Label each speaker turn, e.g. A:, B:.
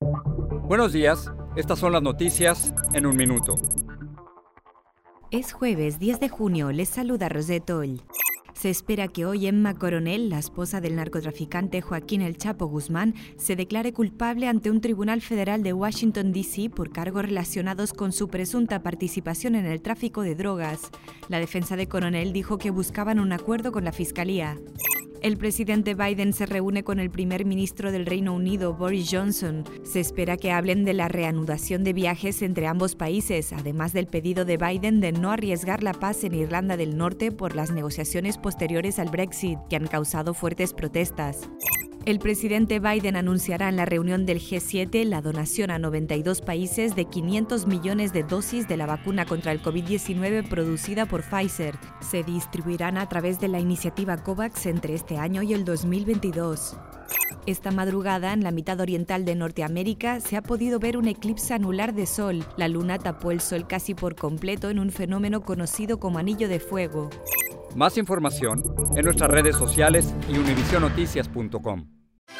A: Buenos días, estas son las noticias en un minuto.
B: Es jueves 10 de junio, les saluda Rosette Oll. Se espera que hoy Emma Coronel, la esposa del narcotraficante Joaquín El Chapo Guzmán, se declare culpable ante un tribunal federal de Washington, D.C. por cargos relacionados con su presunta participación en el tráfico de drogas. La defensa de Coronel dijo que buscaban un acuerdo con la fiscalía. El presidente Biden se reúne con el primer ministro del Reino Unido, Boris Johnson. Se espera que hablen de la reanudación de viajes entre ambos países, además del pedido de Biden de no arriesgar la paz en Irlanda del Norte por las negociaciones posteriores al Brexit, que han causado fuertes protestas. El presidente Biden anunciará en la reunión del G7 la donación a 92 países de 500 millones de dosis de la vacuna contra el COVID-19 producida por Pfizer. Se distribuirán a través de la iniciativa COVAX entre este año y el 2022. Esta madrugada, en la mitad oriental de Norteamérica, se ha podido ver un eclipse anular de sol. La luna tapó el sol casi por completo en un fenómeno conocido como anillo de fuego.
A: Más información en nuestras redes sociales y univisionoticias.com.